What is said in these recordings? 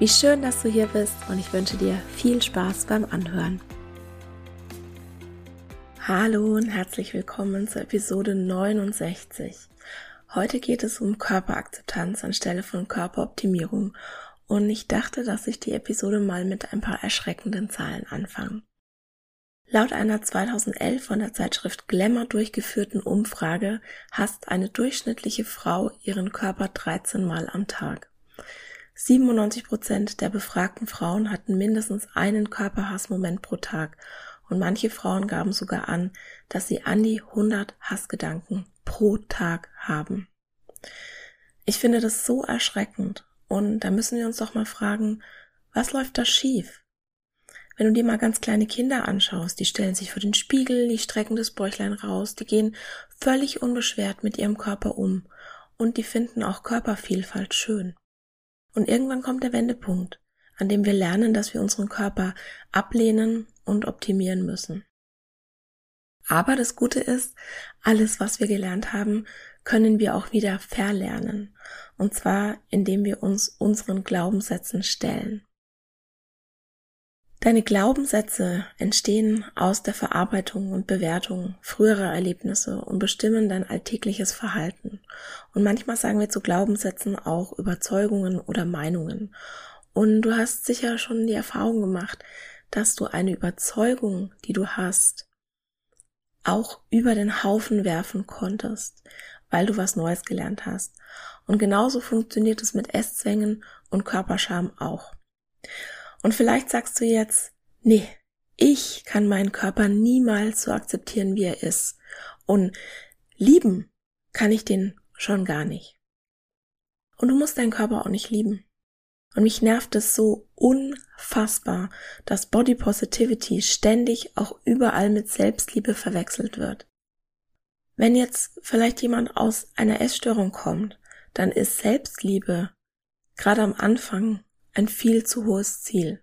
Wie schön, dass du hier bist und ich wünsche dir viel Spaß beim Anhören. Hallo und herzlich willkommen zur Episode 69. Heute geht es um Körperakzeptanz anstelle von Körperoptimierung und ich dachte, dass ich die Episode mal mit ein paar erschreckenden Zahlen anfange. Laut einer 2011 von der Zeitschrift Glamour durchgeführten Umfrage hasst eine durchschnittliche Frau ihren Körper 13 Mal am Tag. 97 Prozent der befragten Frauen hatten mindestens einen Körperhassmoment pro Tag und manche Frauen gaben sogar an, dass sie an die 100 Hassgedanken pro Tag haben. Ich finde das so erschreckend und da müssen wir uns doch mal fragen, was läuft da schief? Wenn du dir mal ganz kleine Kinder anschaust, die stellen sich vor den Spiegel, die strecken das Bäuchlein raus, die gehen völlig unbeschwert mit ihrem Körper um und die finden auch Körpervielfalt schön. Und irgendwann kommt der Wendepunkt, an dem wir lernen, dass wir unseren Körper ablehnen und optimieren müssen. Aber das Gute ist, alles, was wir gelernt haben, können wir auch wieder verlernen. Und zwar, indem wir uns unseren Glaubenssätzen stellen. Deine Glaubenssätze entstehen aus der Verarbeitung und Bewertung früherer Erlebnisse und bestimmen dein alltägliches Verhalten. Und manchmal sagen wir zu Glaubenssätzen auch Überzeugungen oder Meinungen. Und du hast sicher schon die Erfahrung gemacht, dass du eine Überzeugung, die du hast, auch über den Haufen werfen konntest weil du was Neues gelernt hast. Und genauso funktioniert es mit Esszwängen und Körperscham auch. Und vielleicht sagst du jetzt, nee, ich kann meinen Körper niemals so akzeptieren, wie er ist. Und lieben kann ich den schon gar nicht. Und du musst deinen Körper auch nicht lieben. Und mich nervt es so unfassbar, dass Body Positivity ständig auch überall mit Selbstliebe verwechselt wird. Wenn jetzt vielleicht jemand aus einer Essstörung kommt, dann ist Selbstliebe gerade am Anfang ein viel zu hohes Ziel,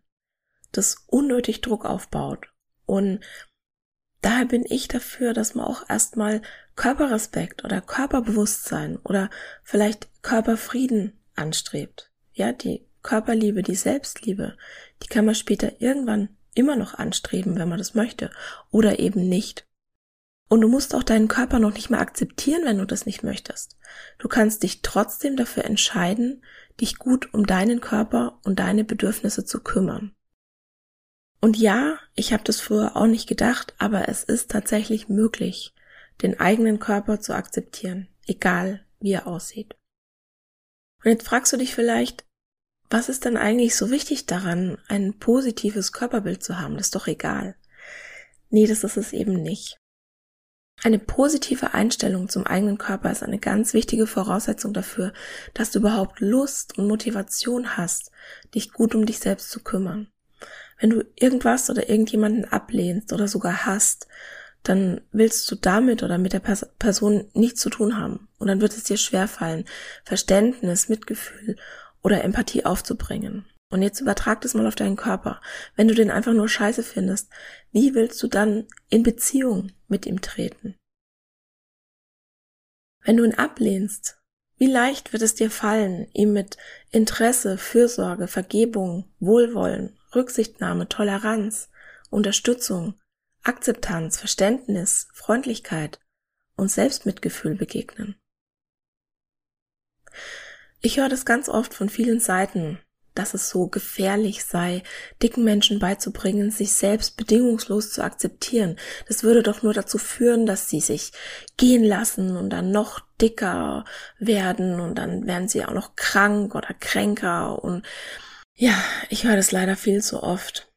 das unnötig Druck aufbaut. Und daher bin ich dafür, dass man auch erstmal Körperrespekt oder Körperbewusstsein oder vielleicht Körperfrieden anstrebt. Ja, die Körperliebe, die Selbstliebe, die kann man später irgendwann immer noch anstreben, wenn man das möchte, oder eben nicht. Und du musst auch deinen Körper noch nicht mal akzeptieren, wenn du das nicht möchtest. Du kannst dich trotzdem dafür entscheiden, dich gut um deinen Körper und deine Bedürfnisse zu kümmern. Und ja, ich habe das früher auch nicht gedacht, aber es ist tatsächlich möglich, den eigenen Körper zu akzeptieren, egal wie er aussieht. Und jetzt fragst du dich vielleicht, was ist denn eigentlich so wichtig daran, ein positives Körperbild zu haben? Das ist doch egal. Nee, das ist es eben nicht. Eine positive Einstellung zum eigenen Körper ist eine ganz wichtige Voraussetzung dafür, dass du überhaupt Lust und Motivation hast, dich gut um dich selbst zu kümmern. Wenn du irgendwas oder irgendjemanden ablehnst oder sogar hast, dann willst du damit oder mit der Person nichts zu tun haben. Und dann wird es dir schwerfallen, Verständnis, Mitgefühl oder Empathie aufzubringen. Und jetzt übertrag das mal auf deinen Körper. Wenn du den einfach nur scheiße findest, wie willst du dann in Beziehung mit ihm treten? Wenn du ihn ablehnst, wie leicht wird es dir fallen, ihm mit Interesse, Fürsorge, Vergebung, Wohlwollen, Rücksichtnahme, Toleranz, Unterstützung, Akzeptanz, Verständnis, Freundlichkeit und Selbstmitgefühl begegnen? Ich höre das ganz oft von vielen Seiten, dass es so gefährlich sei, dicken Menschen beizubringen, sich selbst bedingungslos zu akzeptieren. Das würde doch nur dazu führen, dass sie sich gehen lassen und dann noch dicker werden und dann werden sie auch noch krank oder kränker und ja, ich höre das leider viel zu oft.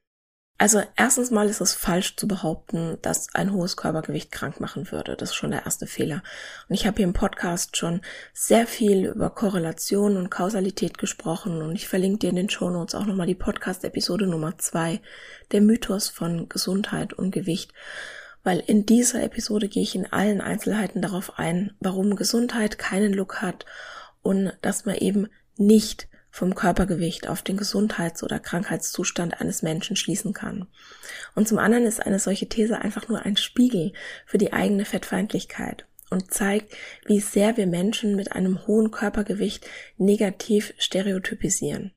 Also erstens mal ist es falsch zu behaupten, dass ein hohes Körpergewicht krank machen würde. Das ist schon der erste Fehler. Und ich habe hier im Podcast schon sehr viel über Korrelation und Kausalität gesprochen und ich verlinke dir in den Show Notes auch nochmal die Podcast-Episode Nummer zwei, der Mythos von Gesundheit und Gewicht. Weil in dieser Episode gehe ich in allen Einzelheiten darauf ein, warum Gesundheit keinen Look hat und dass man eben nicht vom Körpergewicht auf den Gesundheits- oder Krankheitszustand eines Menschen schließen kann. Und zum anderen ist eine solche These einfach nur ein Spiegel für die eigene Fettfeindlichkeit und zeigt, wie sehr wir Menschen mit einem hohen Körpergewicht negativ stereotypisieren.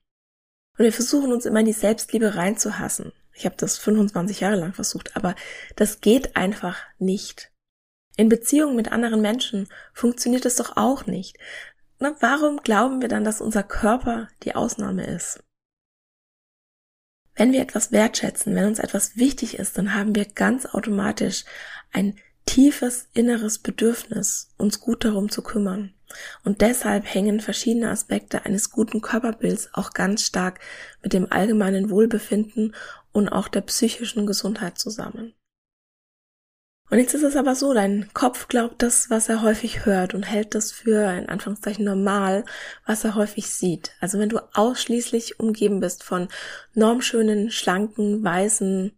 Und wir versuchen uns immer in die Selbstliebe reinzuhassen. Ich habe das 25 Jahre lang versucht, aber das geht einfach nicht. In Beziehungen mit anderen Menschen funktioniert es doch auch nicht, na, warum glauben wir dann, dass unser Körper die Ausnahme ist? Wenn wir etwas wertschätzen, wenn uns etwas wichtig ist, dann haben wir ganz automatisch ein tiefes inneres Bedürfnis, uns gut darum zu kümmern. Und deshalb hängen verschiedene Aspekte eines guten Körperbilds auch ganz stark mit dem allgemeinen Wohlbefinden und auch der psychischen Gesundheit zusammen. Und jetzt ist es aber so, dein Kopf glaubt das, was er häufig hört und hält das für, in Anführungszeichen, normal, was er häufig sieht. Also wenn du ausschließlich umgeben bist von normschönen, schlanken, weißen,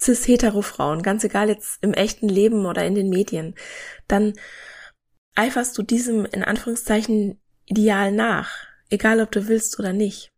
cis-hetero-Frauen, ganz egal jetzt im echten Leben oder in den Medien, dann eiferst du diesem, in Anführungszeichen, Ideal nach, egal ob du willst oder nicht.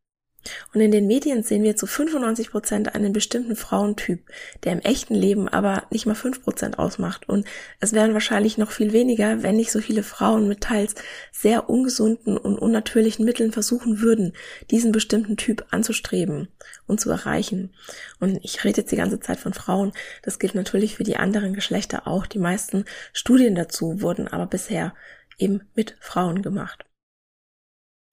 Und in den Medien sehen wir zu 95 Prozent einen bestimmten Frauentyp, der im echten Leben aber nicht mal fünf Prozent ausmacht. Und es wären wahrscheinlich noch viel weniger, wenn nicht so viele Frauen mit teils sehr ungesunden und unnatürlichen Mitteln versuchen würden, diesen bestimmten Typ anzustreben und zu erreichen. Und ich rede jetzt die ganze Zeit von Frauen. Das gilt natürlich für die anderen Geschlechter auch. Die meisten Studien dazu wurden aber bisher eben mit Frauen gemacht.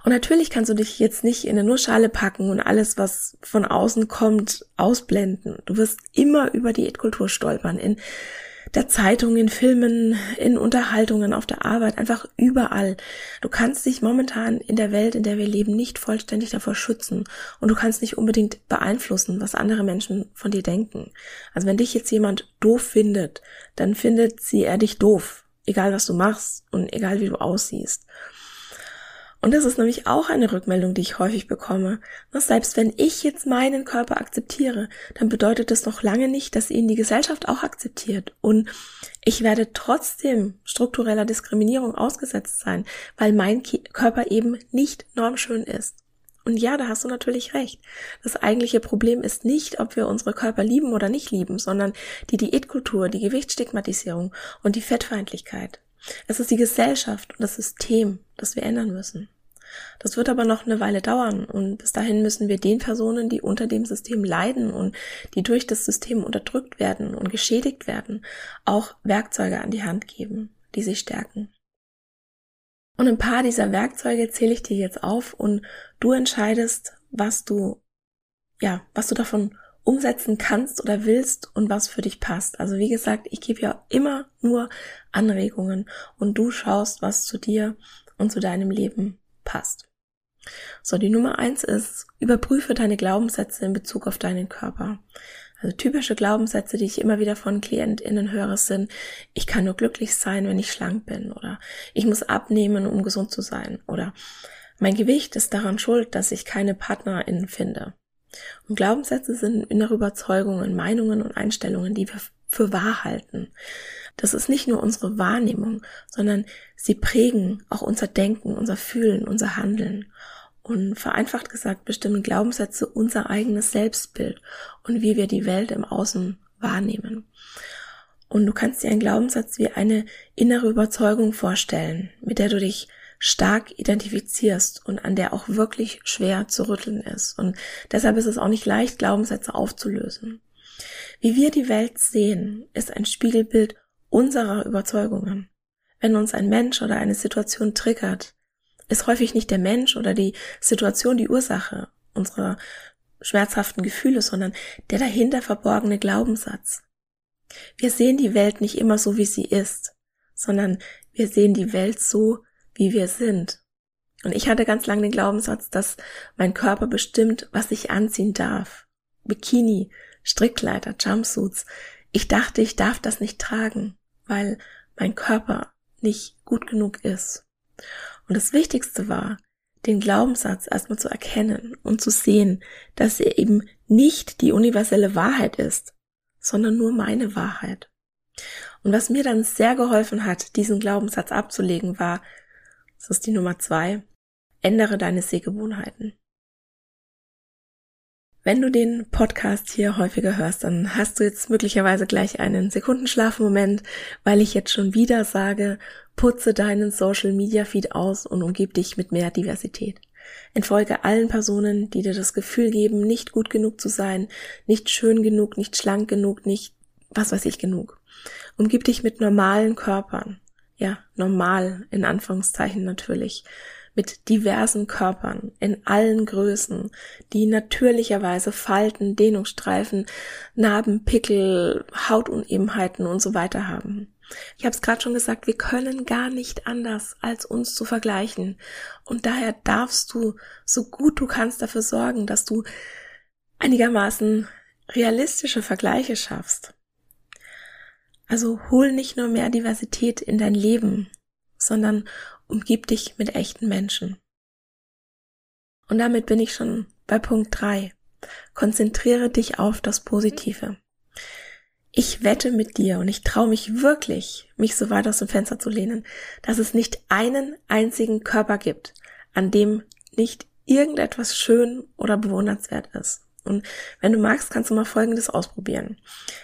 Und natürlich kannst du dich jetzt nicht in eine Nussschale packen und alles, was von außen kommt, ausblenden. Du wirst immer über Diätkultur stolpern. In der Zeitung, in Filmen, in Unterhaltungen, auf der Arbeit, einfach überall. Du kannst dich momentan in der Welt, in der wir leben, nicht vollständig davor schützen. Und du kannst nicht unbedingt beeinflussen, was andere Menschen von dir denken. Also wenn dich jetzt jemand doof findet, dann findet sie er dich doof. Egal was du machst und egal wie du aussiehst. Und das ist nämlich auch eine Rückmeldung, die ich häufig bekomme. Selbst wenn ich jetzt meinen Körper akzeptiere, dann bedeutet das noch lange nicht, dass ihn die Gesellschaft auch akzeptiert. Und ich werde trotzdem struktureller Diskriminierung ausgesetzt sein, weil mein Körper eben nicht normschön ist. Und ja, da hast du natürlich recht. Das eigentliche Problem ist nicht, ob wir unsere Körper lieben oder nicht lieben, sondern die Diätkultur, die Gewichtsstigmatisierung und die Fettfeindlichkeit. Es ist die Gesellschaft und das System, das wir ändern müssen. Das wird aber noch eine Weile dauern und bis dahin müssen wir den Personen, die unter dem System leiden und die durch das System unterdrückt werden und geschädigt werden, auch Werkzeuge an die Hand geben, die sie stärken. Und ein paar dieser Werkzeuge zähle ich dir jetzt auf und du entscheidest, was du, ja, was du davon umsetzen kannst oder willst und was für dich passt. Also wie gesagt, ich gebe ja immer nur Anregungen und du schaust, was zu dir und zu deinem Leben passt. So, die Nummer eins ist, überprüfe deine Glaubenssätze in Bezug auf deinen Körper. Also typische Glaubenssätze, die ich immer wieder von KlientInnen höre, sind, ich kann nur glücklich sein, wenn ich schlank bin oder ich muss abnehmen, um gesund zu sein oder mein Gewicht ist daran schuld, dass ich keine PartnerInnen finde. Und Glaubenssätze sind innere Überzeugungen, Meinungen und Einstellungen, die wir für wahr halten. Das ist nicht nur unsere Wahrnehmung, sondern sie prägen auch unser Denken, unser Fühlen, unser Handeln. Und vereinfacht gesagt bestimmen Glaubenssätze unser eigenes Selbstbild und wie wir die Welt im Außen wahrnehmen. Und du kannst dir einen Glaubenssatz wie eine innere Überzeugung vorstellen, mit der du dich stark identifizierst und an der auch wirklich schwer zu rütteln ist. Und deshalb ist es auch nicht leicht, Glaubenssätze aufzulösen. Wie wir die Welt sehen, ist ein Spiegelbild unserer Überzeugungen. Wenn uns ein Mensch oder eine Situation triggert, ist häufig nicht der Mensch oder die Situation die Ursache unserer schmerzhaften Gefühle, sondern der dahinter verborgene Glaubenssatz. Wir sehen die Welt nicht immer so, wie sie ist, sondern wir sehen die Welt so, wie wir sind. Und ich hatte ganz lange den Glaubenssatz, dass mein Körper bestimmt, was ich anziehen darf. Bikini, Strickleiter, Jumpsuits. Ich dachte, ich darf das nicht tragen, weil mein Körper nicht gut genug ist. Und das Wichtigste war, den Glaubenssatz erstmal zu erkennen und zu sehen, dass er eben nicht die universelle Wahrheit ist, sondern nur meine Wahrheit. Und was mir dann sehr geholfen hat, diesen Glaubenssatz abzulegen, war, das ist die Nummer zwei, ändere deine Sehgewohnheiten. Wenn du den Podcast hier häufiger hörst, dann hast du jetzt möglicherweise gleich einen Sekundenschlafmoment, weil ich jetzt schon wieder sage, putze deinen Social Media Feed aus und umgib dich mit mehr Diversität. Entfolge allen Personen, die dir das Gefühl geben, nicht gut genug zu sein, nicht schön genug, nicht schlank genug, nicht was weiß ich genug. Umgib dich mit normalen Körpern. Ja, normal in Anführungszeichen natürlich mit diversen Körpern in allen Größen, die natürlicherweise Falten, Dehnungsstreifen, Narben, Pickel, Hautunebenheiten und so weiter haben. Ich habe es gerade schon gesagt, wir können gar nicht anders, als uns zu vergleichen. Und daher darfst du, so gut du kannst, dafür sorgen, dass du einigermaßen realistische Vergleiche schaffst. Also hol nicht nur mehr Diversität in dein Leben, sondern umgib dich mit echten Menschen. Und damit bin ich schon bei Punkt drei. Konzentriere dich auf das Positive. Ich wette mit dir und ich traue mich wirklich, mich so weit aus dem Fenster zu lehnen, dass es nicht einen einzigen Körper gibt, an dem nicht irgendetwas schön oder bewundernswert ist. Und wenn du magst, kannst du mal Folgendes ausprobieren.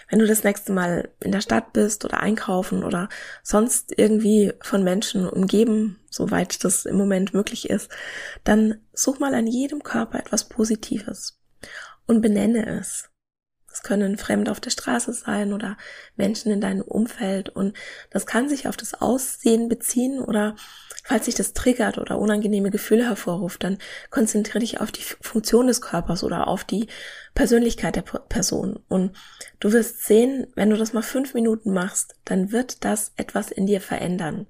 Wenn du das nächste Mal in der Stadt bist oder einkaufen oder sonst irgendwie von Menschen umgeben, soweit das im Moment möglich ist, dann such mal an jedem Körper etwas Positives und benenne es. Das können Fremde auf der Straße sein oder Menschen in deinem Umfeld. Und das kann sich auf das Aussehen beziehen oder falls sich das triggert oder unangenehme Gefühle hervorruft, dann konzentriere dich auf die Funktion des Körpers oder auf die Persönlichkeit der Person. Und du wirst sehen, wenn du das mal fünf Minuten machst, dann wird das etwas in dir verändern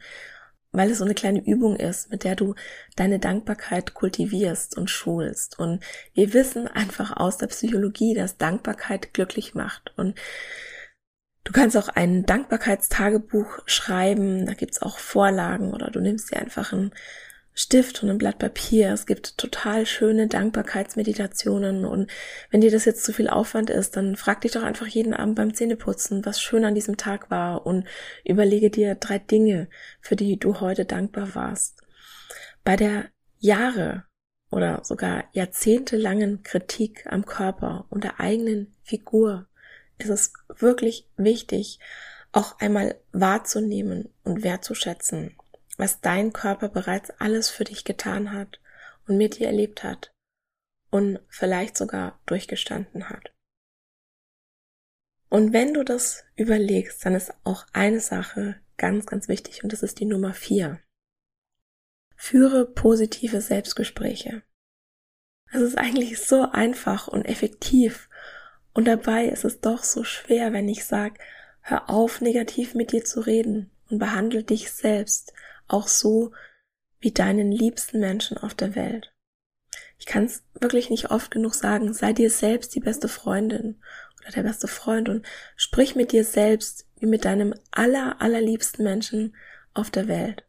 weil es so eine kleine Übung ist, mit der du deine Dankbarkeit kultivierst und schulst. Und wir wissen einfach aus der Psychologie, dass Dankbarkeit glücklich macht. Und du kannst auch ein Dankbarkeitstagebuch schreiben, da gibt's auch Vorlagen oder du nimmst dir einfach ein Stift und ein Blatt Papier. Es gibt total schöne Dankbarkeitsmeditationen und wenn dir das jetzt zu viel Aufwand ist, dann frag dich doch einfach jeden Abend beim Zähneputzen, was schön an diesem Tag war und überlege dir drei Dinge, für die du heute dankbar warst. Bei der Jahre oder sogar jahrzehntelangen Kritik am Körper und der eigenen Figur ist es wirklich wichtig, auch einmal wahrzunehmen und wertzuschätzen, was dein Körper bereits alles für dich getan hat und mit dir erlebt hat und vielleicht sogar durchgestanden hat. Und wenn du das überlegst, dann ist auch eine Sache ganz, ganz wichtig und das ist die Nummer vier. Führe positive Selbstgespräche. Es ist eigentlich so einfach und effektiv und dabei ist es doch so schwer, wenn ich sage, hör auf, negativ mit dir zu reden und behandle dich selbst auch so wie deinen liebsten Menschen auf der Welt. Ich kann es wirklich nicht oft genug sagen, sei dir selbst die beste Freundin oder der beste Freund und sprich mit dir selbst wie mit deinem aller, allerliebsten Menschen auf der Welt.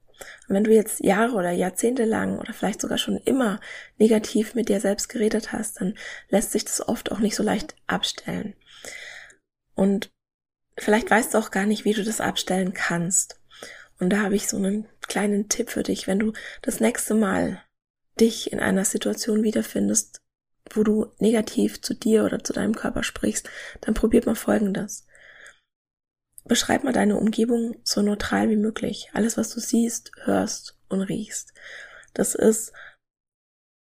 Und wenn du jetzt Jahre oder Jahrzehnte lang oder vielleicht sogar schon immer negativ mit dir selbst geredet hast, dann lässt sich das oft auch nicht so leicht abstellen. Und vielleicht weißt du auch gar nicht, wie du das abstellen kannst. Und da habe ich so einen kleinen Tipp für dich, wenn du das nächste Mal dich in einer Situation wiederfindest, wo du negativ zu dir oder zu deinem Körper sprichst, dann probiert mal Folgendes. Beschreib mal deine Umgebung so neutral wie möglich. Alles, was du siehst, hörst und riechst. Das ist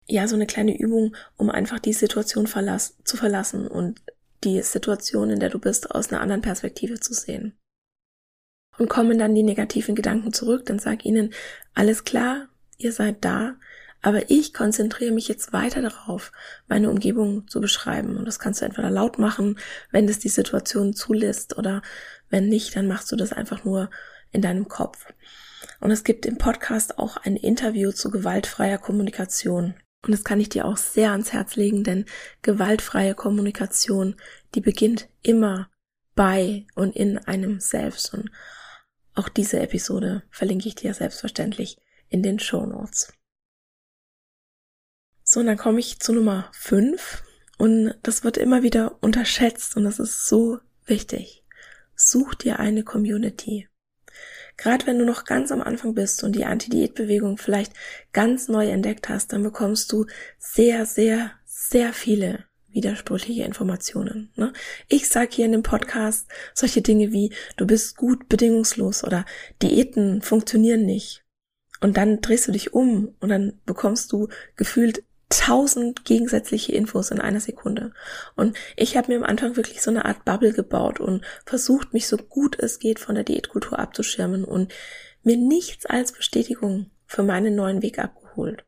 ja so eine kleine Übung, um einfach die Situation verlass zu verlassen und die Situation, in der du bist, aus einer anderen Perspektive zu sehen und kommen dann die negativen Gedanken zurück, dann sag ihnen, alles klar, ihr seid da, aber ich konzentriere mich jetzt weiter darauf, meine Umgebung zu beschreiben. Und das kannst du entweder laut machen, wenn es die Situation zulässt, oder wenn nicht, dann machst du das einfach nur in deinem Kopf. Und es gibt im Podcast auch ein Interview zu gewaltfreier Kommunikation. Und das kann ich dir auch sehr ans Herz legen, denn gewaltfreie Kommunikation, die beginnt immer bei und in einem selbst. Und auch diese Episode verlinke ich dir selbstverständlich in den Show Notes. So, und dann komme ich zu Nummer 5 und das wird immer wieder unterschätzt und das ist so wichtig. Such dir eine Community. Gerade wenn du noch ganz am Anfang bist und die Anti-Diät-Bewegung vielleicht ganz neu entdeckt hast, dann bekommst du sehr, sehr, sehr viele widersprüchliche Informationen. Ne? Ich sage hier in dem Podcast solche Dinge wie, du bist gut bedingungslos oder Diäten funktionieren nicht. Und dann drehst du dich um und dann bekommst du gefühlt tausend gegensätzliche Infos in einer Sekunde. Und ich habe mir am Anfang wirklich so eine Art Bubble gebaut und versucht, mich so gut es geht von der Diätkultur abzuschirmen und mir nichts als Bestätigung für meinen neuen Weg abgeholt.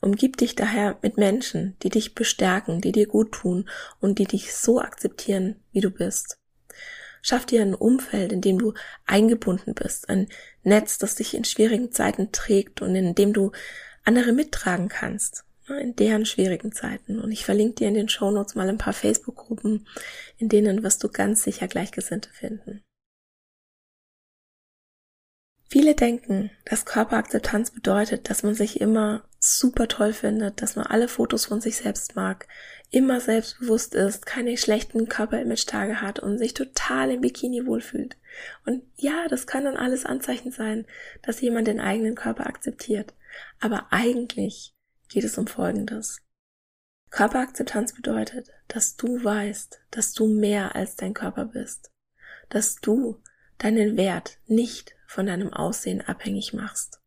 Umgib dich daher mit Menschen, die dich bestärken, die dir gut tun und die dich so akzeptieren, wie du bist. Schaff dir ein Umfeld, in dem du eingebunden bist, ein Netz, das dich in schwierigen Zeiten trägt und in dem du andere mittragen kannst in deren schwierigen Zeiten. Und ich verlinke dir in den Show Notes mal ein paar Facebook-Gruppen, in denen wirst du ganz sicher Gleichgesinnte finden. Viele denken, dass Körperakzeptanz bedeutet, dass man sich immer super toll findet, dass man alle Fotos von sich selbst mag, immer selbstbewusst ist, keine schlechten Körperimage-Tage hat und sich total im Bikini wohlfühlt. Und ja, das kann dann alles Anzeichen sein, dass jemand den eigenen Körper akzeptiert. Aber eigentlich geht es um Folgendes. Körperakzeptanz bedeutet, dass du weißt, dass du mehr als dein Körper bist, dass du deinen Wert nicht von deinem Aussehen abhängig machst,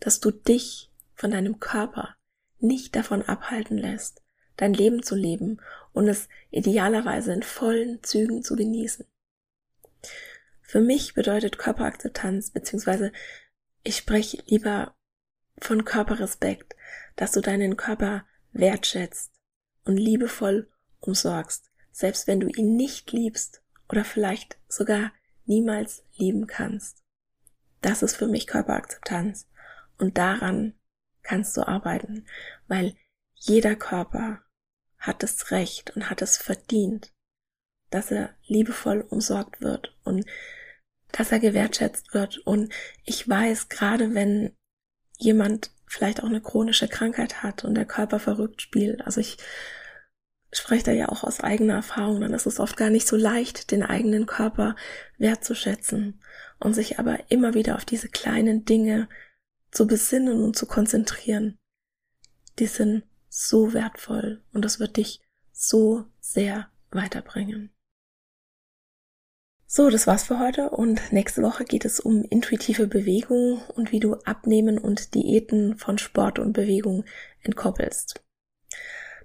dass du dich von deinem Körper nicht davon abhalten lässt, dein Leben zu leben und es idealerweise in vollen Zügen zu genießen. Für mich bedeutet Körperakzeptanz, beziehungsweise ich spreche lieber von Körperrespekt, dass du deinen Körper wertschätzt und liebevoll umsorgst, selbst wenn du ihn nicht liebst oder vielleicht sogar niemals lieben kannst. Das ist für mich Körperakzeptanz und daran kannst du arbeiten, weil jeder Körper hat das Recht und hat es verdient, dass er liebevoll umsorgt wird und dass er gewertschätzt wird. Und ich weiß, gerade wenn jemand vielleicht auch eine chronische Krankheit hat und der Körper verrückt spielt. Also ich spreche da ja auch aus eigener Erfahrung, dann ist es oft gar nicht so leicht, den eigenen Körper wertzuschätzen und sich aber immer wieder auf diese kleinen Dinge zu besinnen und zu konzentrieren. Die sind so wertvoll und das wird dich so sehr weiterbringen. So, das war's für heute und nächste Woche geht es um intuitive Bewegung und wie du Abnehmen und Diäten von Sport und Bewegung entkoppelst.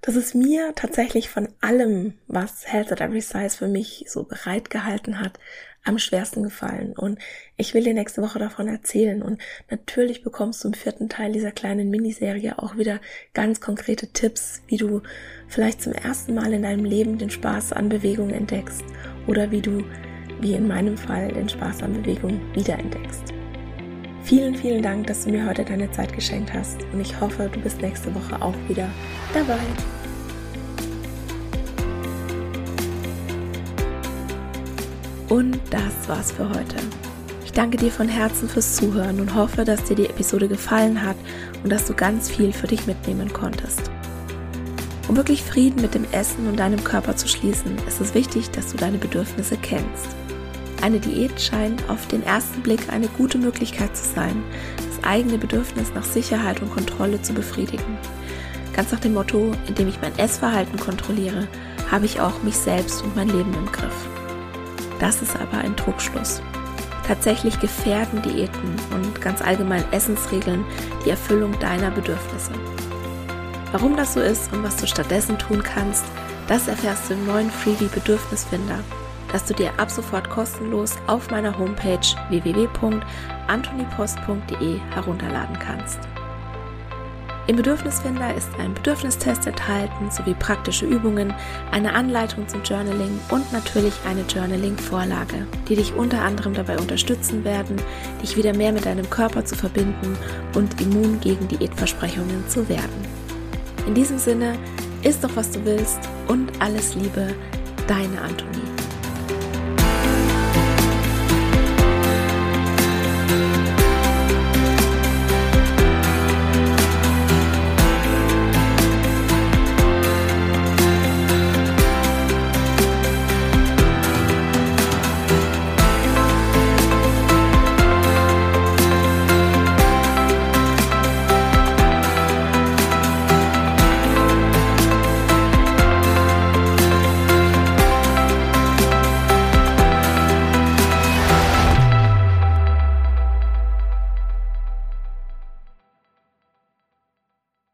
Das ist mir tatsächlich von allem, was Health at Every Size für mich so bereitgehalten hat, am schwersten gefallen. Und ich will dir nächste Woche davon erzählen. Und natürlich bekommst du im vierten Teil dieser kleinen Miniserie auch wieder ganz konkrete Tipps, wie du vielleicht zum ersten Mal in deinem Leben den Spaß an Bewegung entdeckst oder wie du wie in meinem Fall den Spaß an Bewegung wiederentdeckst. Vielen, vielen Dank, dass du mir heute deine Zeit geschenkt hast und ich hoffe, du bist nächste Woche auch wieder dabei. Und das war's für heute. Ich danke dir von Herzen fürs Zuhören und hoffe, dass dir die Episode gefallen hat und dass du ganz viel für dich mitnehmen konntest. Um wirklich Frieden mit dem Essen und deinem Körper zu schließen, ist es wichtig, dass du deine Bedürfnisse kennst. Eine Diät scheint auf den ersten Blick eine gute Möglichkeit zu sein, das eigene Bedürfnis nach Sicherheit und Kontrolle zu befriedigen. Ganz nach dem Motto, indem ich mein Essverhalten kontrolliere, habe ich auch mich selbst und mein Leben im Griff. Das ist aber ein Trugschluss. Tatsächlich gefährden Diäten und ganz allgemein Essensregeln die Erfüllung deiner Bedürfnisse. Warum das so ist und was du stattdessen tun kannst, das erfährst du im neuen Freebie Bedürfnisfinder das du dir ab sofort kostenlos auf meiner Homepage www.antonipost.de herunterladen kannst. Im Bedürfnisfinder ist ein Bedürfnistest enthalten sowie praktische Übungen, eine Anleitung zum Journaling und natürlich eine Journaling-Vorlage, die dich unter anderem dabei unterstützen werden, dich wieder mehr mit deinem Körper zu verbinden und immun gegen Diätversprechungen zu werden. In diesem Sinne, isst doch was du willst und alles Liebe, deine Antonie.